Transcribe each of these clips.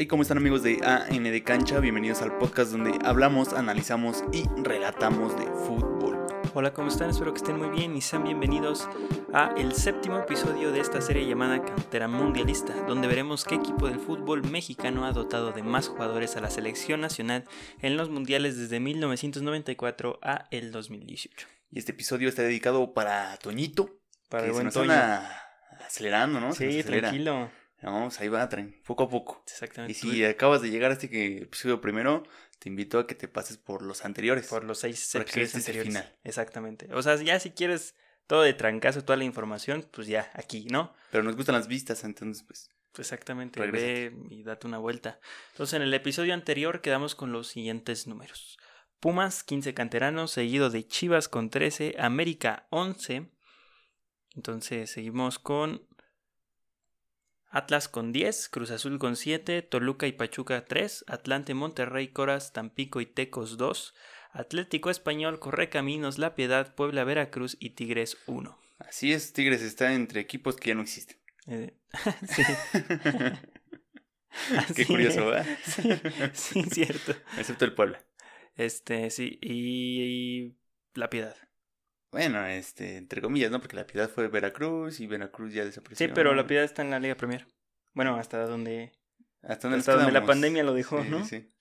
¿Y cómo están amigos de AN de Cancha? Bienvenidos al podcast donde hablamos, analizamos y relatamos de fútbol. Hola, ¿cómo están? Espero que estén muy bien y sean bienvenidos a el séptimo episodio de esta serie llamada Cantera Mundialista, donde veremos qué equipo del fútbol mexicano ha dotado de más jugadores a la selección nacional en los mundiales desde 1994 a el 2018. Y este episodio está dedicado para Toñito, Para que el se buen nos Toño. anda acelerando, ¿no? Se Sí, acelera. tranquilo. Vamos, ahí va, tren, poco a poco. Exactamente. Y si acabas de llegar a este episodio primero, te invito a que te pases por los anteriores. Por los seis episodios este anteriores. final. Exactamente. O sea, ya si quieres todo de trancazo, toda la información, pues ya aquí, ¿no? Pero nos gustan las vistas, entonces pues... Exactamente, Regrésate. ve y date una vuelta. Entonces, en el episodio anterior quedamos con los siguientes números. Pumas, 15 canteranos, seguido de Chivas con 13, América 11. Entonces, seguimos con Atlas con 10, Cruz Azul con 7, Toluca y Pachuca 3, Atlante, Monterrey, Coras, Tampico y Tecos 2, Atlético Español, Correcaminos, La Piedad, Puebla, Veracruz y Tigres 1. Así es, Tigres está entre equipos que ya no existen. Eh, sí. Qué curioso. ¿verdad? Sí, sí, cierto. Excepto el Puebla. Este, sí, y, y La Piedad. Bueno, este, entre comillas, ¿no? Porque la piedad fue Veracruz y Veracruz ya desapareció. Sí, pero La Piedad está en la Liga Premier. Bueno, hasta donde, Hasta donde, hasta donde la pandemia lo dejó, Sí, ¿no? Sí, sí.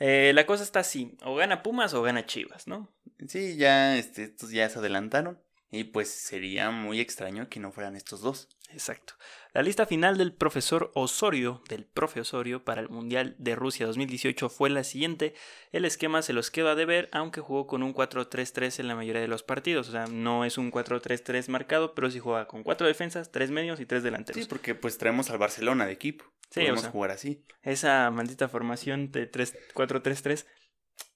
Eh, la cosa está así, o gana Pumas o gana Chivas, ¿no? Sí, ya, este, estos ya se adelantaron. Y pues sería muy extraño que no fueran estos dos. Exacto. La lista final del profesor Osorio, del profe Osorio, para el Mundial de Rusia 2018 fue la siguiente. El esquema se los quedó a deber, aunque jugó con un 4-3-3 en la mayoría de los partidos. O sea, no es un 4-3-3 marcado, pero sí juega con cuatro defensas, tres medios y tres delanteros. Sí, porque pues traemos al Barcelona de equipo. Sí, Podemos o sea. jugar así. Esa maldita formación de 3 4-3-3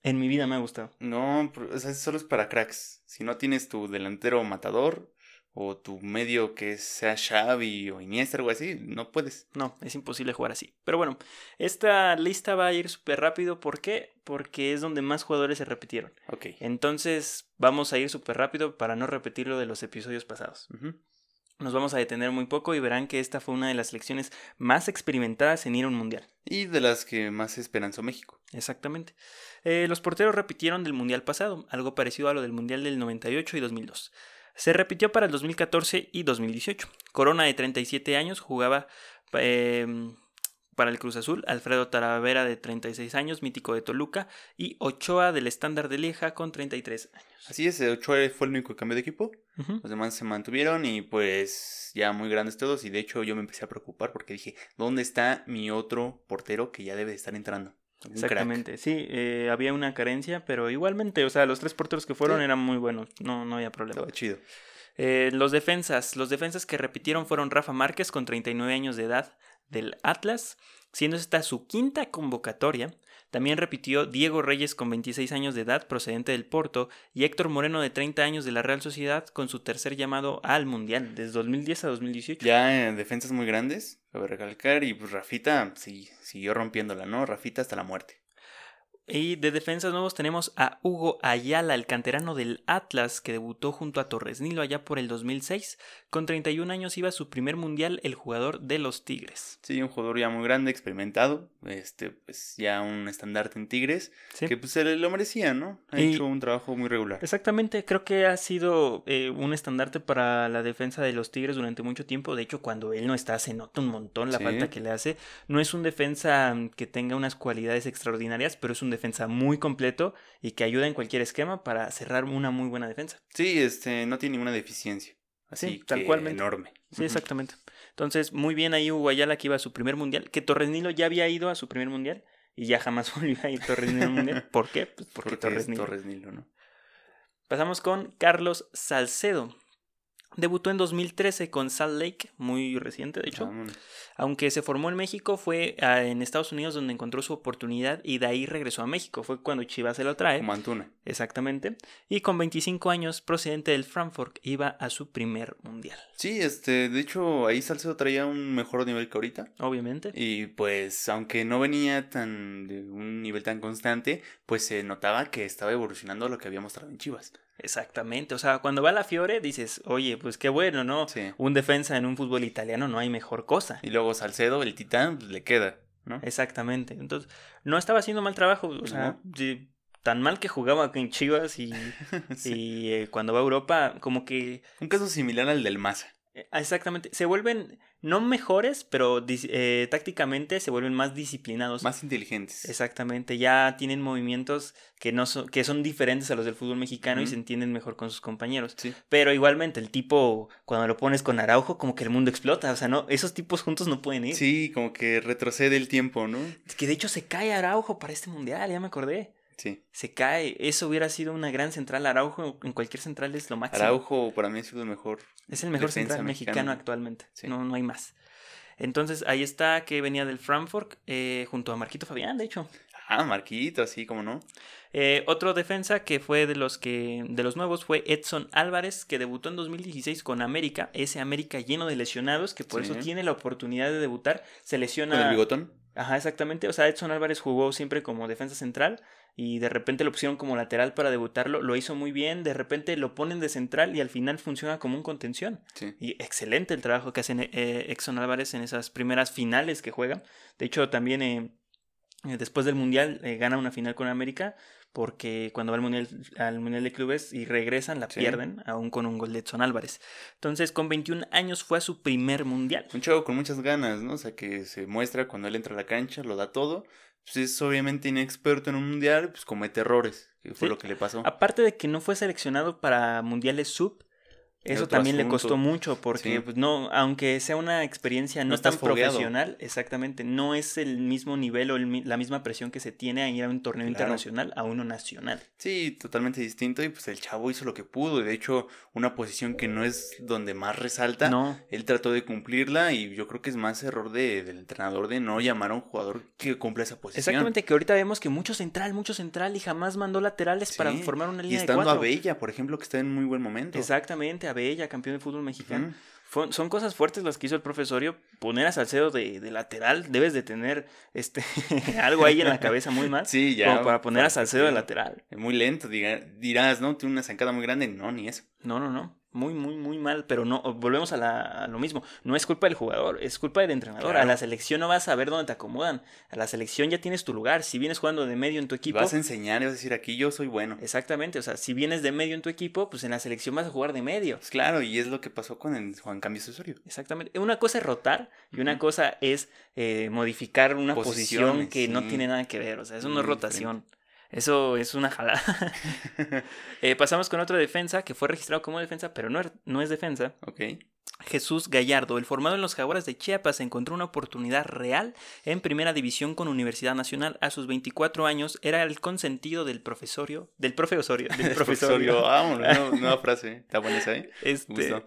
en mi vida me ha gustado. No, o sea, solo es para cracks. Si no tienes tu delantero matador o tu medio que sea Xavi o Iniesta o algo así, no puedes. No, es imposible jugar así. Pero bueno, esta lista va a ir súper rápido. ¿Por qué? Porque es donde más jugadores se repitieron. Ok. Entonces vamos a ir súper rápido para no repetir lo de los episodios pasados. Nos vamos a detener muy poco y verán que esta fue una de las selecciones más experimentadas en ir a un mundial. Y de las que más esperanzó México. Exactamente. Eh, los porteros repitieron del mundial pasado, algo parecido a lo del mundial del 98 y 2002. Se repitió para el 2014 y 2018. Corona de 37 años jugaba eh, para el Cruz Azul, Alfredo Talavera de 36 años, mítico de Toluca, y Ochoa del estándar de Lieja con 33 años. Así es, Ochoa fue el único que cambió de equipo. Los demás se mantuvieron y pues ya muy grandes todos. Y de hecho yo me empecé a preocupar porque dije, ¿dónde está mi otro portero que ya debe de estar entrando? Crack. Exactamente, sí, eh, había una carencia, pero igualmente, o sea, los tres porteros que fueron Sí. eran muy buenos, no, no había problema. Estaba chido. Eh, los defensas. Los defensas que repitieron fueron Rafa Márquez con 39 años de edad del Atlas, siendo esta su quinta convocatoria. También repitió Diego Reyes con 26 años de edad procedente del Porto y Héctor Moreno de 30 años de la Real Sociedad con su tercer llamado al Mundial desde 2010 a 2018. Ya en defensas muy grandes, cabe recalcar. Y pues Rafita sí, siguió rompiéndola, ¿no? Rafita hasta la muerte. Y de defensas nuevos tenemos a Hugo Ayala, el canterano del Atlas, que debutó junto a Torres Nilo allá por el 2006. Con 31 años iba a su primer mundial el jugador de los Tigres. Sí, un jugador ya muy grande, experimentado. Este, pues ya un estandarte en Tigres. Sí. Que pues se lo merecía, ¿no? Ha Y- hecho un trabajo muy regular. Exactamente, creo que ha sido eh, un estandarte para la defensa de los Tigres durante mucho tiempo. De hecho, cuando él no está, se nota un montón la Sí. falta que le hace. No es un defensa mm, que tenga unas cualidades extraordinarias, pero es un defensa muy completo y que ayuda en cualquier esquema para cerrar una muy buena defensa. Sí, este, no tiene ninguna deficiencia. Así Sí, tal cualmente. enorme. Sí, exactamente. Entonces, muy bien ahí Hugo Ayala que iba a su primer mundial, que Torres Nilo ya había ido a su primer mundial y ya jamás volvió a ir Torres Nilo al mundial. ¿Por qué? Pues porque, Porque Torres es Nilo. Torres Nilo, ¿no? Pasamos con Carlos Salcedo. Debutó en 2013 con Salt Lake, muy reciente de hecho. Vámonos. Aunque se formó en México, fue ah, en Estados Unidos donde encontró su oportunidad y de ahí regresó a México. Fue cuando Chivas se lo trae. Como Antuna. Exactamente. Y con 25 años, procedente del Frankfurt, iba a su primer mundial. Sí, este, de hecho, ahí Salcedo traía un mejor nivel que ahorita. Obviamente. Y pues, aunque no venía tan de un nivel tan constante, pues se notaba que estaba evolucionando lo que había mostrado en Chivas. Exactamente. O sea, cuando va a la Fiore dices, oye, pues qué bueno, ¿no? Sí. Un defensa en un fútbol italiano no hay mejor cosa. Y luego Salcedo, el titán, pues le queda. ¿no? Exactamente. Entonces, no estaba haciendo mal trabajo. O sea, sí, tan mal que jugaba en Chivas y, Sí. y eh, cuando va a Europa, como que Un caso similar al del Maza. Eh, exactamente, se vuelven no mejores, pero eh, tácticamente se vuelven más disciplinados. Más inteligentes. Exactamente, ya tienen movimientos que no son, que son diferentes a los del fútbol mexicano y se entienden mejor con sus compañeros. Sí. Pero igualmente, el tipo, cuando lo pones con Araujo, como que el mundo explota. O sea, no, esos tipos juntos no pueden ir. Sí, como que retrocede el tiempo, ¿no? Que de hecho se cae Araujo para este mundial, ya me acordé. Sí. Se cae. Eso hubiera sido una gran central. Araujo en cualquier central es lo máximo. Araujo para mí ha sido el mejor. es el mejor central mexicano, mexicano. actualmente. Sí. No, no hay más. Entonces ahí está que venía del Frankfurt eh, junto a Marquito Fabián, de hecho. Ah, Marquito, así como no. Eh, otro defensa que fue de los que de los nuevos fue Edson Álvarez, que debutó en 2016 con América, ese América lleno de lesionados, que por Sí. eso tiene la oportunidad de debutar. Se lesiona. Con el bigotón. Ajá, exactamente. O sea, Edson Álvarez jugó siempre como defensa central y de repente lo pusieron como lateral para debutarlo. Lo hizo muy bien. De repente lo ponen de central y al final funciona como un contención. Sí. Y excelente el trabajo que hace eh, Edson Álvarez en esas primeras finales que juega. De hecho, también eh, eh, después del Mundial eh, gana una final con América porque cuando va al mundial, al mundial de Clubes y regresan la Sí. pierden, aún con un gol de Edson Álvarez. Entonces, con 21 años fue a su primer Mundial. Un chavo con muchas ganas, ¿no? O sea, que se muestra cuando él entra a la cancha, lo da todo. Pues es obviamente inexperto en un mundial, pues comete errores, que fue Sí. lo que le pasó. Aparte de que no fue seleccionado para mundiales sub, eso también le costó mucho porque Sí. pues no, aunque sea una experiencia no, tan fogueado. profesional, exactamente, no es el mismo nivel o el la misma presión que se tiene a ir a un torneo Claro. internacional a uno nacional. Sí, totalmente distinto y pues el chavo hizo lo que pudo. y De hecho, una posición que no es donde más resalta, No, él trató de cumplirla y yo creo que es más error de, del entrenador de no llamar a un jugador que cumpla esa posición. exactamente que ahorita vemos que mucho central, mucho central y jamás mandó laterales para formar una Y línea de estando a. Bella, por ejemplo, que está en muy buen momento. Exactamente, a Bella, campeón de fútbol mexicano. Fue- son cosas fuertes las que hizo el profesorio. Poner a Salcedo de, de lateral, debes de tener este algo ahí en la cabeza muy mal. Sí, ya. como para poner a Salcedo de lateral. Muy lento, dirás, ¿no? Tiene una zancada muy grande. No, ni eso. No, no, no. Muy, muy, muy mal. Pero no, volvemos a, la- a lo mismo. No es culpa del jugador, es culpa del entrenador. Claro. A la selección no vas a ver dónde te acomodan. A la selección ya tienes tu lugar. Si vienes jugando de medio en tu equipo. Vas a enseñar y vas a decir, aquí yo soy bueno. Exactamente. O sea, si vienes de medio en tu equipo, pues en la selección vas a jugar de medio. Pues claro, y es lo que pasó con el Juan Cambios Osorio. Exactamente. Una cosa es rotar y una cosa es eh, modificar una posición que no tiene nada que ver. O sea, eso no es rotación. Eso es una jalada. Eh, pasamos con otra defensa que fue registrado como defensa, pero no, er- no es defensa. ok. Jesús Gallardo, el formado en los Jaguares de Chiapas, encontró una oportunidad real en primera división con Universidad Nacional. A sus 24 años era el consentido del profesorio, del profe Osorio, del profesorio. Vámonos, nueva, nueva frase. Está buena esa, ¿eh? Este,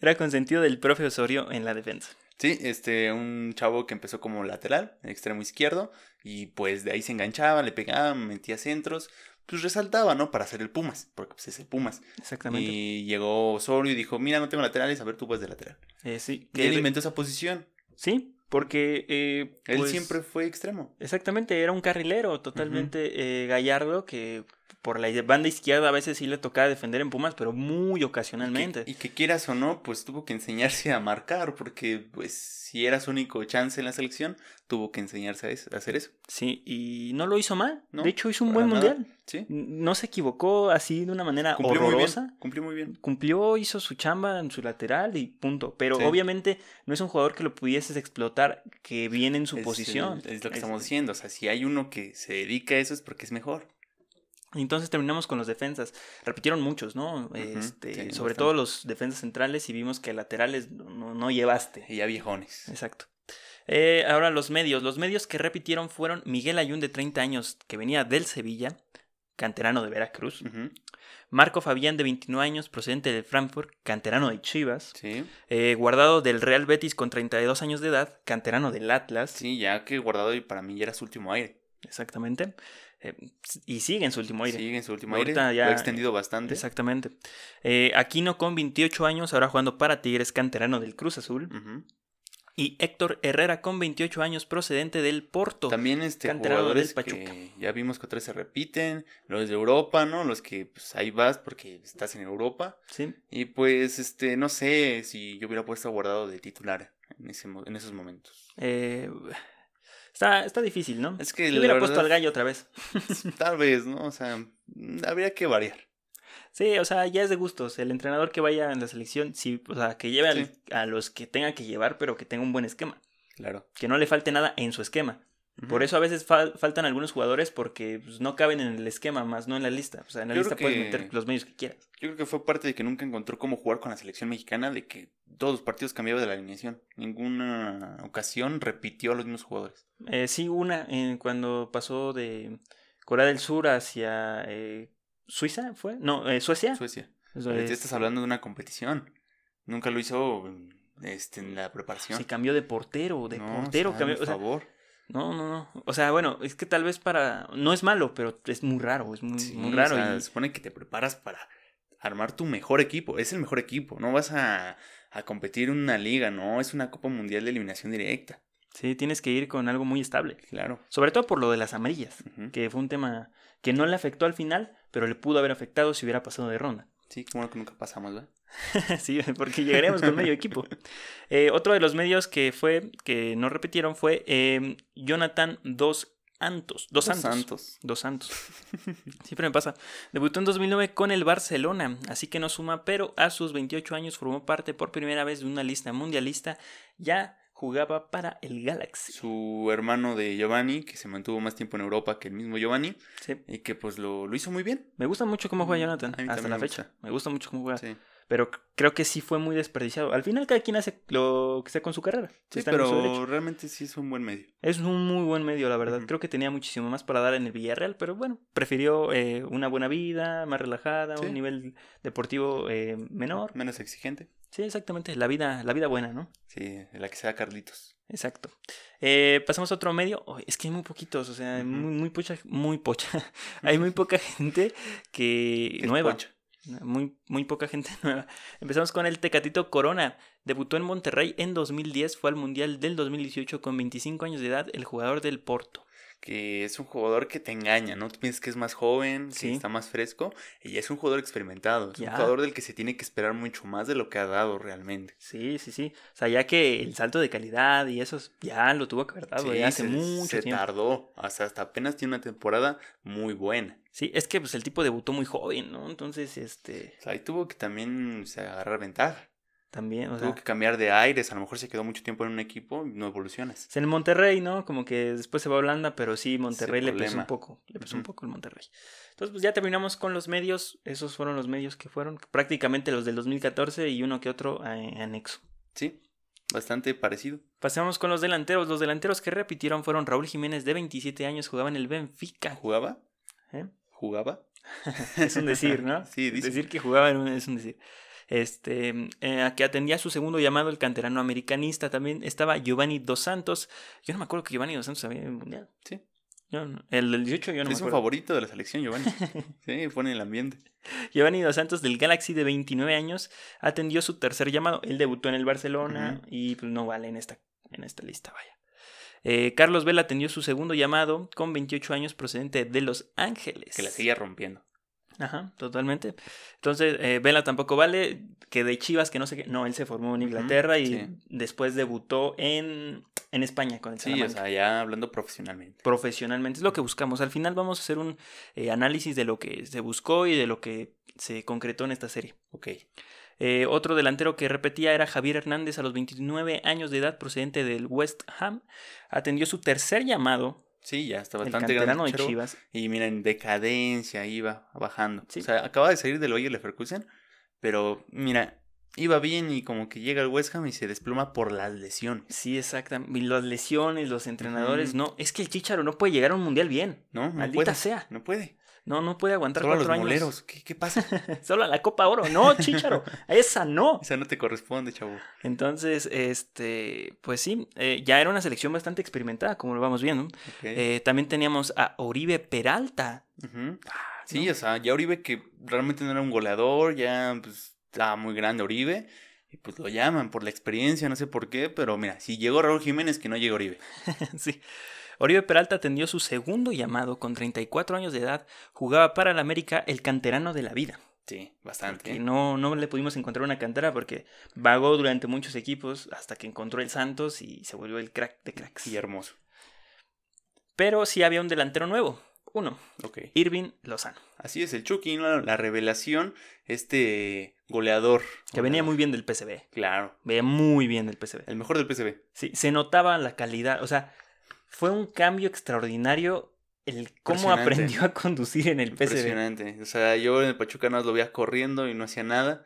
era consentido del profe Osorio en la defensa. Sí, este, un chavo que empezó como lateral, extremo izquierdo, y pues de ahí se enganchaba, le pegaba, metía centros, pues resaltaba, ¿no? Para hacer el Pumas, porque pues es el Pumas. Exactamente. Y llegó Osorio y dijo, mira, no tengo laterales, a ver, tú vas de lateral. Eh, sí, Y él inventó esa posición. sí, porque eh, Él pues, siempre fue extremo. Exactamente, era un carrilero totalmente eh, gallardo que por la banda izquierda a veces sí le tocaba defender en Pumas, pero muy ocasionalmente. Y que quieras o no, pues tuvo que enseñarse a marcar, porque pues si era su único chance en la selección, tuvo que enseñarse a, es- a hacer eso. Sí, y no lo hizo mal. No, de hecho, hizo un buen nada. mundial. Sí. No se equivocó así de una manera Cumplió muy horrorosa. bien. Cumplió muy bien. Cumplió, hizo su chamba en su lateral y punto. Pero Sí. obviamente no es un jugador que lo pudieses explotar que viene en su Es posición. Es, lo que Es- estamos diciendo. O sea, si hay uno que se dedica a eso es porque es mejor. Entonces terminamos con los defensas. Repitieron muchos, ¿no? Este, sí, sobre bastante. todo los defensas centrales y vimos que laterales no, no- llevaste. Y ya viejones. Exacto. Eh, ahora los medios. Los medios que repitieron fueron Miguel Ayun de 30 años, que venía del Sevilla, canterano de Veracruz. Marco Fabián de 29 años, procedente del Frankfurt, canterano de Chivas. Sí. Eh, guardado del Real Betis con 32 años de edad, canterano del Atlas. Sí, ya que guardado y para mí ya era su último aire. Exactamente. Eh, y sigue en su último aire. Sigue en su último Ahorita aire. ya- Lo ha extendido bastante. Exactamente. Eh, Aquino con 28 años, ahora jugando para Tigres, canterano del Cruz Azul. Y Héctor Herrera con 28 años, procedente del Porto. También este canterano jugadores del Pachuca. que ya vimos que vez se repiten, los de Europa, ¿no? Los que pues ahí vas porque estás en Europa. Sí. Y pues este no sé si yo hubiera puesto a guardado de titular en ese en esos momentos. Eh, Está, está difícil, ¿no? Es que la hubiera verdad- puesto al gallo otra vez. Tal vez, ¿no? O sea, mm, habría que variar. Sí, o sea, ya es de gustos. El entrenador que vaya en la selección, sí, o sea, que lleve al- a los que tenga que llevar, pero que tenga un buen esquema. Claro. Que no le falte nada en su esquema. Por eso a veces fal- faltan algunos jugadores porque pues, no caben en el esquema, más no en la lista. O sea, en la Yo lista puedes que- meter los medios que quieras. Yo creo que fue parte de que nunca encontró cómo jugar con la selección mexicana, de que todos los partidos cambiaba de la alineación. Ninguna ocasión repitió a los mismos jugadores. Eh, sí, una, eh, cuando pasó de Corea del Sur hacia eh, Suiza, ¿fue? No, eh, Suecia. Suecia. Eso es- estás hablando de una competición. Nunca lo hizo este, en la preparación. Sí, cambió de portero, de No, portero o sea, cambió. por o sea, favor. No, no, no. O sea, bueno, es que tal vez para. No es malo, pero es muy raro, es muy, Sí, muy o raro. sea, y- Se supone que te preparas para armar tu mejor equipo. Es el mejor equipo. No vas a, a competir en una liga, no. Es una Copa Mundial de Eliminación Directa. Sí, tienes que ir con algo muy estable. Claro. Sobre todo por lo de las amarillas, que fue un tema que no le afectó al final, pero le pudo haber afectado si hubiera pasado de ronda. Sí, como que nunca pasamos, ¿verdad? sí, porque llegaríamos con medio equipo. Eh, otro de los medios que fue, que no repitieron, fue eh, Jonathan Dos Santos. Dos Dos. Santos. Dos Santos. Siempre me pasa. Debutó en 2009 con el Barcelona, así que no suma, pero a sus 28 años formó parte por primera vez de una lista mundialista. Ya jugaba para el Galaxy. Su hermano de Giovanni, que se mantuvo más tiempo en Europa que el mismo Giovanni, Sí. y que pues lo, lo hizo muy bien. Me gusta mucho cómo juega Jonathan A mí hasta la me fecha. gusta. Me gusta mucho cómo juega. Sí, Pero creo que sí fue muy desperdiciado. Al final cada quien hace lo que sea con su carrera. Sí, Está pero realmente sí es un buen medio. Es un muy buen medio, la verdad. Creo que tenía muchísimo más para dar en el Villarreal, pero bueno, prefirió eh, una buena vida, más relajada, Sí. un nivel deportivo eh, menor. Menos exigente. Sí, exactamente. La vida, la vida buena, ¿no? Sí, la que sea Carlitos. Exacto. Eh, pasamos a otro medio. Oh, es que hay muy poquitos, o sea, muy, muy pocha, muy pocha. hay muy poca gente que Que es nueva. pocha. Muy, muy poca gente nueva. Empezamos con el Tecatito Corona. Debutó en Monterrey en 2010, fue al Mundial del 2018 con 25 años de edad, el jugador del Porto. Que es un jugador que te engaña, ¿no? Tú piensas que es más joven, Sí. que está más fresco, y ya es un jugador experimentado. Es Ya. un jugador del que se tiene que esperar mucho más de lo que ha dado realmente. Sí, sí, sí. O sea, ya que el salto de calidad y eso ya lo tuvo que haber dado Sí, ya hace se, mucho se tiempo. tardó. Hasta, hasta apenas tiene una temporada muy buena. Sí, es que pues el tipo debutó muy joven, ¿no? Entonces, este, O sea, ahí tuvo que también o sea, agarrar ventaja. También, o tuvo sea, que cambiar de aires. A lo mejor se quedó mucho tiempo en un equipo y no evolucionas. en el Monterrey, ¿no? Como que después se va a Holanda, pero sí, Monterrey le pesó un poco, le pesó un poco el Monterrey. Entonces, pues ya terminamos con los medios, esos fueron los medios que fueron prácticamente los del 2014 y uno que otro eh, anexo. Sí, bastante parecido. Pasamos con los delanteros. Los delanteros que repitieron fueron Raúl Jiménez, de 27 años, jugaba en el Benfica. ¿Jugaba? ¿Eh? ¿Jugaba? Es un decir, ¿no? Sí, dice. Decir que jugaba en un- es un decir. Este, eh, a que atendía su segundo llamado, el canterano americanista. También estaba Giovanni Dos Santos. Yo no me acuerdo que Giovanni Dos Santos había en el mundial. Sí. Yo no- el del 18 yo no es me un favorito de la selección, Giovanni. sí, pone el ambiente. Giovanni Dos Santos del Galaxy de 29 años atendió su tercer llamado. Él debutó en el Barcelona y pues, no vale en esta, en esta lista, vaya. Eh, Carlos Vela atendió su segundo llamado con 28 años procedente de Los Ángeles. Que la seguía rompiendo. Ajá, totalmente. Entonces, eh, Vela tampoco vale, que de Chivas, que no sé qué. No, él se formó en Inglaterra y sí. después debutó en, en España con el Sí, o Salamanca. sea, ya hablando profesionalmente. Profesionalmente, es lo que buscamos. Al final vamos a hacer un eh, análisis de lo que se buscó y de lo que se concretó en esta serie. Ok. Eh, otro delantero que repetía era Javier Hernández a los 29 años de edad, procedente del West Ham. Atendió su tercer llamado, Sí, ya está el bastante canterano grande. de Chivas. Y mira, en decadencia iba bajando. Sí. O sea, acaba de salir del Bayer Leverkusen, pero mira, iba bien y como que llega al West Ham y se desploma por las lesiones. Sí, exactamente. Las lesiones, los entrenadores, no. Es que el Chicharo no puede llegar a un mundial bien. ¿No? No Maldita puede. sea. No puede. No, no puede aguantar Solo a los cuatro años. moleros. ¿Qué, qué pasa? Solo a la Copa Oro. No, Chicharo. esa no. Esa no te corresponde, chavo. Entonces, este, pues sí, eh, ya era una selección bastante experimentada, como lo vamos viendo. Eh, también teníamos a Oribe Peralta. Ujú. Sí, ¿no? o sea, ya Oribe que realmente no era un goleador, ya pues estaba muy grande Oribe. Y pues lo llaman por la experiencia, no sé por qué, pero mira, si llegó Raúl Jiménez, que no llega Oribe. sí. Oribe Peralta atendió su segundo llamado con 34 años de edad. Jugaba para el América el canterano de la vida. Sí, bastante. ¿eh? no, no le pudimos encontrar una cantera porque vagó durante muchos equipos hasta que encontró el Santos y se volvió el crack de cracks. Y hermoso. Pero sí había un delantero nuevo. Uno, Ok. Irving Lozano, Así es, el Chucky, la revelación, este goleador. que venía muy bien del PCB. Claro, Veía muy bien del PCB. el mejor del PCB. Sí, se notaba la calidad. O sea, fue un cambio extraordinario el cómo aprendió a conducir en el PCB. Impresionante. O sea, yo en el Pachuca no lo veía corriendo y no hacía nada.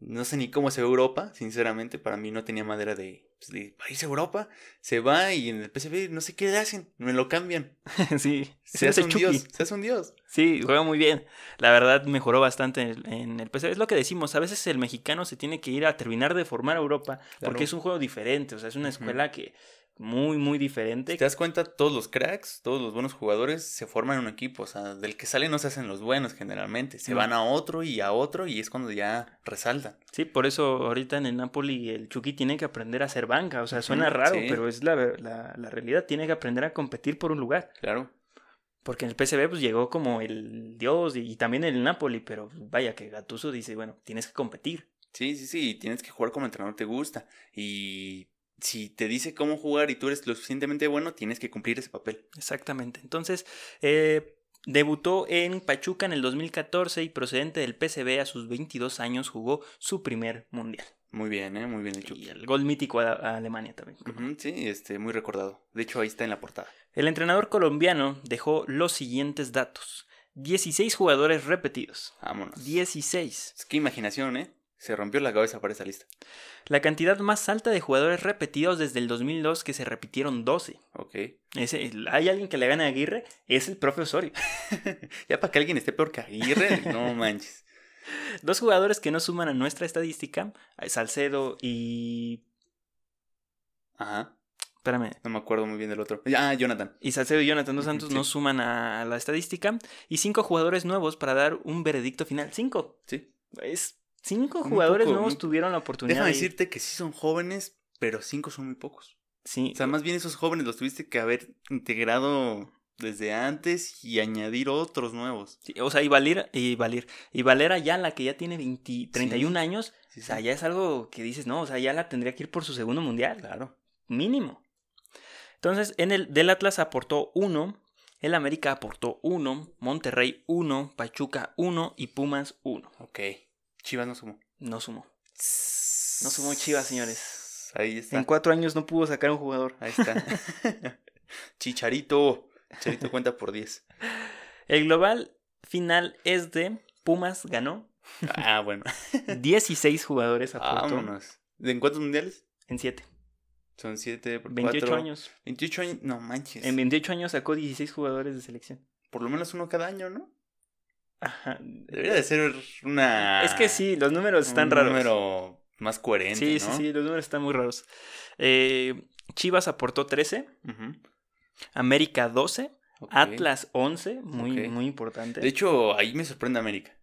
No sé ni cómo se ve Europa, sinceramente. Para mí no tenía madera de, pues, de a Europa. Se va y en el PSV no sé qué le hacen. Me lo cambian. sí, Se hace un dios. Se hace un dios. Sí, juega muy bien. La verdad mejoró bastante en el, en el PCB. Es lo que decimos, a veces el mexicano se tiene que ir a terminar de formar a Europa porque es un juego diferente, o sea, es una escuela que muy, muy diferente. Te das cuenta, todos los cracks, todos los buenos jugadores se forman en un equipo. O sea, del que sale no se hacen los buenos generalmente. Se No. van a otro y a otro y es cuando ya resaltan. Sí, por eso ahorita en el Napoli el Chucky tiene que aprender a hacer banca, o sea, suena raro, sí. pero es la, la, la realidad, tiene que aprender a competir por un lugar. Claro. Porque en el PSV pues llegó como el dios y, y también el Napoli, pero vaya que Gattuso dice, bueno, tienes que competir. Sí, sí, sí. Tienes que jugar como el entrenador te gusta. Y si te dice cómo jugar y tú eres lo suficientemente bueno, tienes que cumplir ese papel. Exactamente. Entonces, eh, debutó en Pachuca en el 2014 y procedente del PSV a sus 22 años jugó su primer mundial. Muy bien, ¿eh? Muy bien el Y el gol mítico a, a Alemania también. Sí, este, muy recordado. De hecho, ahí está en la portada. El entrenador colombiano dejó los siguientes datos. 16 jugadores repetidos. Vámonos. 16. Es que imaginación, ¿eh? Se rompió la cabeza para esa lista. La cantidad más alta de jugadores repetidos desde el 2002 que se repitieron 12. Ok. Ese, ¿Hay alguien que le gane a Aguirre? Es el profe Osorio. ya para que alguien esté peor que Aguirre, no manches. Dos jugadores que no suman a nuestra estadística, Salcedo y... Ajá. Espérame. No me acuerdo muy bien del otro. Ah, Jonathan. Y Salcedo y Jonathan Dos Santos sí. no suman a la estadística. Y cinco jugadores nuevos para dar un veredicto final. Cinco. Sí. Es cinco jugadores poco, nuevos muy- tuvieron la oportunidad. Déjame de ir. decirte que sí son jóvenes, pero cinco son muy pocos. Sí. O sea, más bien esos jóvenes los tuviste que haber integrado desde antes y añadir otros nuevos. Sí, o sea, y Valer, y Valer, y Valera ya la que ya tiene 20, 31 años, Sí, o sea, sí. ya es algo que dices, no, o sea, ya la tendría que ir por su segundo mundial, Claro. mínimo. Entonces, en el del Atlas aportó uno, el América aportó uno, Monterrey uno, Pachuca uno y Pumas uno. Ok. Chivas no sumó. No sumó. No sumó Chivas, señores. Ahí está. En cuatro años no pudo sacar un jugador. Ahí está. Chicharito. Chicharito cuenta por 10. El global final es de Pumas ganó. Ah, bueno. 16 jugadores aportó Vámonos. ¿En cuántos mundiales? en 7. Son 7 por 28 4. años. 28 años. No manches. En 28 años sacó 16 jugadores de selección. Por lo menos uno cada año, ¿no? Ajá. Debería de ser una. Es que sí, los números están un raros. número más coherente. sí, ¿no? sí, sí, los números están muy raros. Eh, Chivas aportó 13, Ujú. América 12, Ok. Atlas 11, muy, muy importante. De hecho, ahí me sorprende América.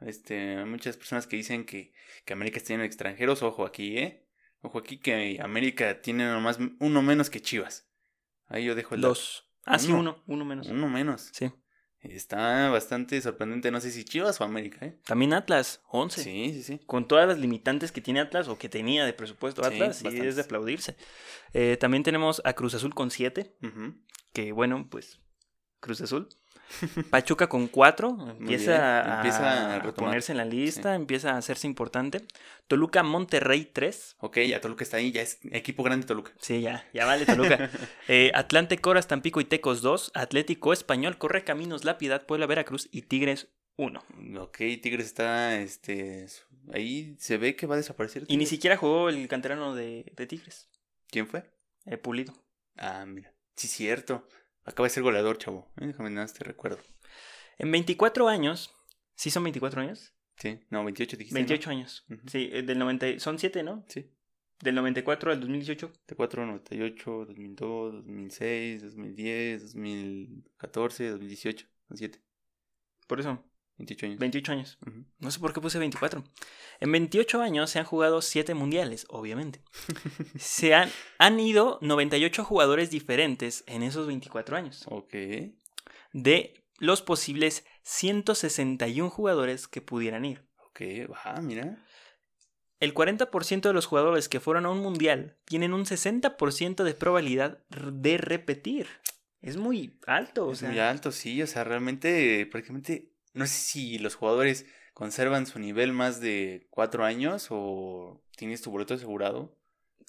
Este, hay muchas personas que dicen que, que América está lleno extranjeros. Ojo aquí, ¿eh? Ojo aquí que América tiene nomás uno menos que Chivas. Ahí yo dejo el dato. Dos. Ah, sí, uno, uno menos. Uno menos. Sí. Está bastante sorprendente. No sé si Chivas o América, ¿eh? También Atlas, 11. Sí, sí, sí. Con todas las limitantes que tiene Atlas o que tenía de presupuesto Atlas, sí, es bastantes. de aplaudirse. Eh, también tenemos a Cruz Azul con 7, Ujú. que bueno, pues Cruz Azul. Pachuca con 4, empieza, a, empieza a ponerse en la lista, empieza a hacerse importante. Toluca Monterrey 3. Ok, ya Toluca está ahí. Ya es equipo grande Toluca. Sí, ya, ya vale Toluca. Eh, Atlante, Coras, Tampico y Tecos 2. Atlético Español, Corre Caminos, La Piedad, Puebla, Veracruz y Tigres 1. Ok, Tigres está, este, ahí se ve que va a desaparecer. Y ni siquiera jugó el canterano de, de Tigres, ¿Quién fue? eh, Pulido. Ah, mira. Sí, cierto. Acaba de ser goleador, chavo. Eh, Déjame nada, más te recuerdo. En 24 años, ¿sí son 24 años? Sí, no, 28 dijiste. 28 años. Ujú. Sí, eh, del 90, son 7, ¿no? ¿no? Sí. Del 94 al 2018. 94, 98, 2002, 2006, 2010, 2014, 2018. Son 7. Por eso, 28 años. 28 años. No sé por qué puse 24. En 28 años se han jugado 7 mundiales, obviamente. se han, han ido 98 jugadores diferentes en esos 24 años. Ok. De los posibles 161 jugadores que pudieran ir. Ok, va, mira. El 40% de los jugadores que fueron a un mundial tienen un 60% de probabilidad de repetir Es muy alto, o es sea. muy alto, sí. O sea, realmente, prácticamente, no sé si los jugadores conservan su nivel más de cuatro años o tienes tu boleto asegurado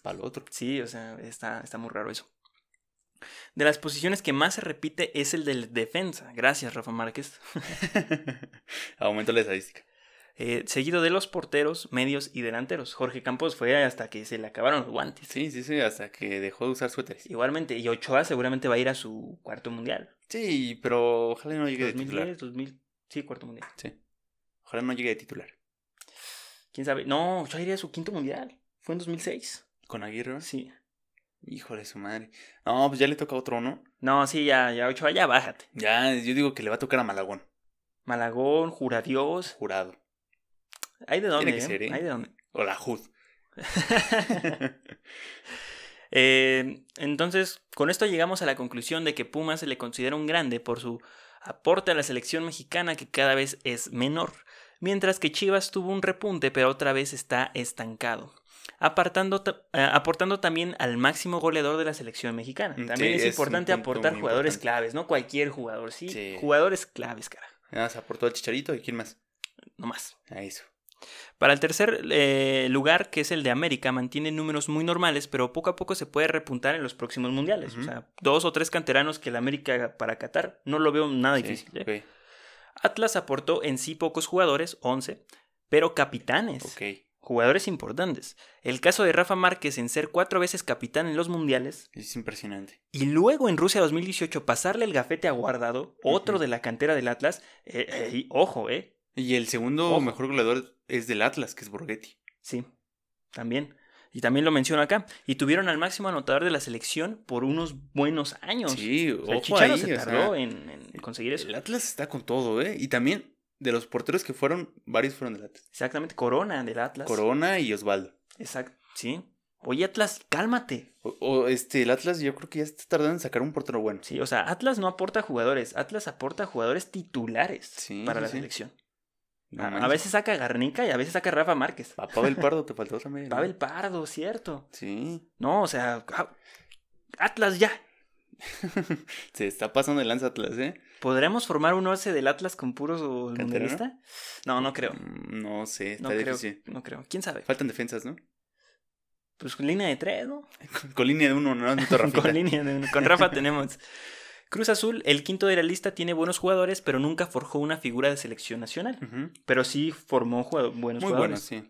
para el otro. Sí, o sea, está, está muy raro eso. De las posiciones que más se repite es el del defensa. Gracias, Rafa Márquez. Aumento la estadística. Eh, seguido de los porteros, medios y delanteros. Jorge Campos fue hasta que se le acabaron los guantes. Sí, sí, sí, hasta que dejó de usar suéteres. Igualmente, y Ochoa seguramente va a ir a su cuarto mundial. Sí, pero ojalá no llegue de titular. 2010, 2000, sí, cuarto mundial. Sí. Ojalá no llegue de titular. ¿Quién sabe? No, Ochoa iría a su quinto mundial. Fue en 2006. ¿Con Aguirre? Sí. Híjole de su madre. No, pues ya le toca otro, ¿no? No, sí, ya, ya, Ochoa, ya bájate. Ya, yo digo que le va a tocar a Malagón. Malagón, Juradios. Jurado. Hay de dónde, Tiene que ¿eh? ser, ¿eh? Hay de dónde. O la Jud. Eh, entonces, con esto llegamos a la conclusión de que Pumas se le considera un grande por su aporte a la selección mexicana que cada vez es menor, mientras que Chivas tuvo un repunte pero otra vez está estancado. Apartando, ta- eh, aportando también al máximo goleador de la selección mexicana. Mm, También sí, es importante aportar jugadores importante. claves, no cualquier jugador, sí, Sí. jugadores claves, cara, Nada, se aportó al Chicharito y quién más. no más. A eso. Para el tercer eh, lugar, que es el de América, mantiene números muy normales, pero poco a poco se puede repuntar en los próximos mundiales. O sea, dos o tres canteranos que el América para Qatar, no lo veo nada Sí, difícil. ¿eh? Atlas aportó en sí pocos jugadores, 11, pero capitanes, jugadores importantes. El caso de Rafa Márquez en ser cuatro veces capitán en los mundiales Es impresionante. y luego en Rusia 2018 pasarle el gafete a Guardado, otro de la cantera del Atlas. eh, eh, ojo, ¿eh? Y el segundo Ojo. mejor goleador es del Atlas, que es Borghetti. Sí, también. Y también lo menciono acá. Y tuvieron al máximo anotador de la selección por unos buenos años. Sí, O sea, ojo ahí. se o tardó sea, en, en conseguir eso. el Atlas está con todo, ¿eh? Y también de los porteros que fueron, varios fueron del Atlas. Exactamente, Corona del Atlas. Corona y Osvaldo. Exacto, sí. Oye, Atlas, cálmate. O, o, este, el Atlas yo creo que ya está tardando en sacar un portero bueno. Sí, o sea, Atlas no aporta jugadores, Atlas aporta jugadores titulares Sí, para sí, la sí. No a, veces saca Garnica y a veces saca Rafa Márquez. A Pavel Pardo te faltó también. ¿no? Pavel Pardo, cierto. Sí. No, o sea, ah, Atlas ya. Se está pasando el lanza Atlas, ¿eh? ¿Podremos formar un once del Atlas con puros o mundialista? No, no creo. Mm, No sé, está No creo, difícil. no creo. ¿Quién sabe? Faltan defensas, ¿no? Pues con línea de tres, ¿no? Con, con línea de uno, ¿no? Con línea de uno. Con Rafa tenemos. Cruz Azul, el quinto de la lista, tiene buenos jugadores, pero nunca forjó una figura de selección nacional. Pero sí formó buenos Muy jugadores. sí.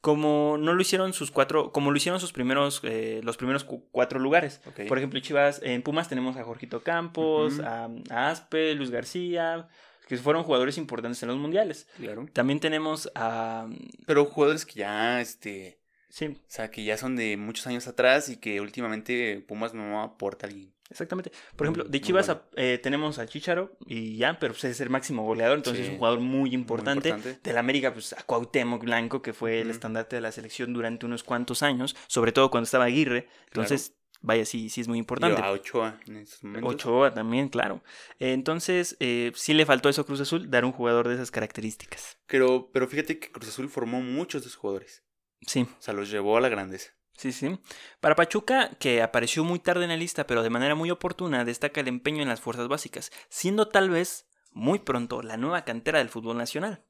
Como no lo hicieron sus cuatro, como lo hicieron sus primeros, eh, los primeros cu- cuatro lugares. Por ejemplo, Chivas, en Pumas tenemos a Jorgito Campos, a, a Aspe, Luis García, que fueron jugadores importantes en los mundiales. Claro. También tenemos a. Pero jugadores que ya, este, Sí, o sea, que ya son de muchos años atrás y que últimamente Pumas no aporta alguien. Exactamente. Por ejemplo, Muy- de muy Chivas bueno. a- eh, tenemos a Chicharo y ya, pero pues, es el máximo goleador, entonces Sí, es un jugador muy importante. importante. Del América, pues a Cuauhtémoc Blanco, que fue el estandarte de la selección durante unos cuantos años, sobre todo cuando estaba Aguirre. Entonces, vaya, sí, sí es muy importante. Y a Ochoa en estos momentos. Ochoa también, claro. Entonces, eh, sí le faltó eso a Cruz Azul, dar un jugador de esas características. Pero, pero fíjate que Cruz Azul formó muchos de esos jugadores. Sí, O sea, los llevó a la grandeza. sí, sí. Para Pachuca, que apareció muy tarde en la lista, pero de manera muy oportuna, destaca el empeño en las fuerzas básicas, siendo tal vez muy pronto la nueva cantera del fútbol nacional.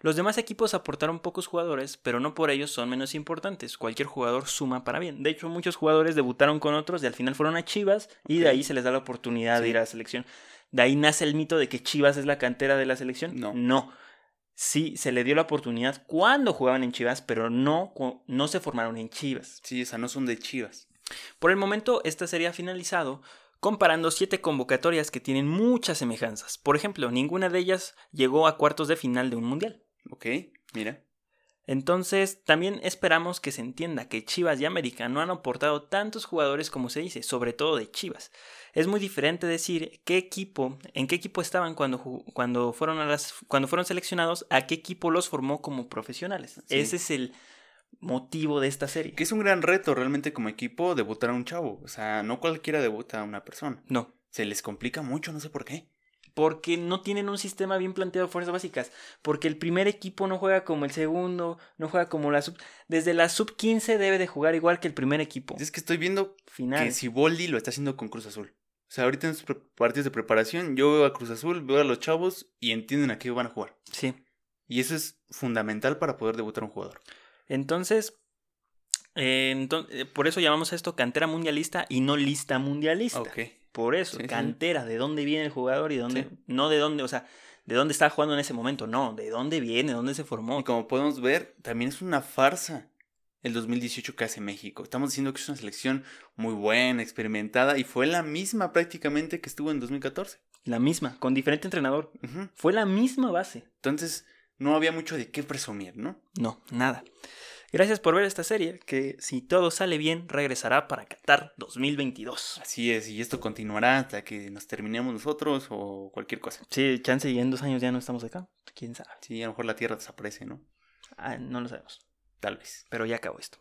Los demás equipos aportaron pocos jugadores, pero no por ello son menos importantes. Cualquier jugador suma para bien. De hecho, muchos jugadores debutaron con otros y al final fueron a Chivas y de ahí se les da la oportunidad de ir a la selección. De ahí nace el mito de que Chivas es la cantera de la selección. No. No. Sí, se le dio la oportunidad cuando jugaban en Chivas, pero no, no se formaron en Chivas. Sí, o sea, no son de Chivas. Por el momento, esta sería finalizado comparando siete convocatorias que tienen muchas semejanzas. Por ejemplo, ninguna de ellas llegó a cuartos de final de un mundial. Ok, mira. Entonces, también esperamos que se entienda que Chivas y América no han aportado tantos jugadores como se dice, sobre todo de Chivas. Es muy diferente decir qué equipo, en qué equipo estaban cuando, cuando, fueron, a las, cuando fueron seleccionados, a qué equipo los formó como profesionales. Sí. Ese es el motivo de esta serie. Que es un gran reto realmente como equipo debutar a un chavo. O sea, no cualquiera debuta a una persona. No, Se les complica mucho, no sé por qué. Porque no tienen un sistema bien planteado de fuerzas básicas, porque el primer equipo no juega como el segundo, no juega como la sub, desde la sub 15 debe de jugar igual que el primer equipo. Es que estoy viendo Final. que Siboldi lo está haciendo con Cruz Azul. O sea, ahorita en sus partidos de preparación, yo veo a Cruz Azul, veo a los chavos y entienden a qué van a jugar. Sí. Y eso es fundamental para poder debutar un jugador. Entonces, eh, enton- eh, por eso llamamos a esto cantera mundialista y no lista mundialista. Ok. Por eso, Sí, sí. cantera, de dónde viene el jugador y dónde, Sí. no de dónde, o sea, de dónde está jugando en ese momento, no, de dónde viene, dónde se formó. Y como podemos ver, también es una farsa el 2018 que hace México. Estamos diciendo que es una selección muy buena, experimentada, y fue la misma prácticamente que estuvo en 2014. La misma, con diferente entrenador. Fue la misma base. Entonces, no había mucho de qué presumir, ¿no? No, nada. Gracias por ver esta serie, que si todo sale bien, regresará para Qatar 2022. Así es, y esto continuará hasta que nos terminemos nosotros o cualquier cosa. Sí, chance y en dos años ya no estamos acá. ¿Quién sabe? Sí, a lo mejor la Tierra desaparece, ¿no? Ah, no lo sabemos. Tal vez. Pero ya acabó esto.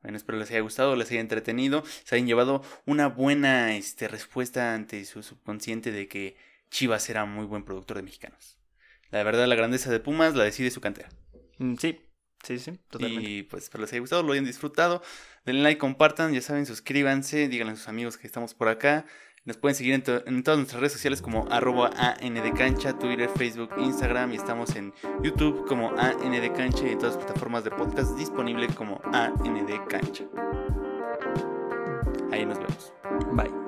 Bueno, espero les haya gustado, les haya entretenido, se hayan llevado una buena este, respuesta ante su subconsciente de que Chivas era muy buen productor de mexicanos. La verdad, la grandeza de Pumas la decide su cantera. Mm, Sí, sí, sí, totalmente. Y pues espero les haya gustado, lo hayan disfrutado. Denle like, compartan, ya saben, suscríbanse, díganle a sus amigos que estamos por acá. Nos pueden seguir en, to- en todas nuestras redes sociales como arroba ANDcancha, Twitter, Facebook, Instagram y estamos en YouTube como ANDcancha y en todas las plataformas de podcast disponible como ANDcancha. Ahí nos vemos. Bye.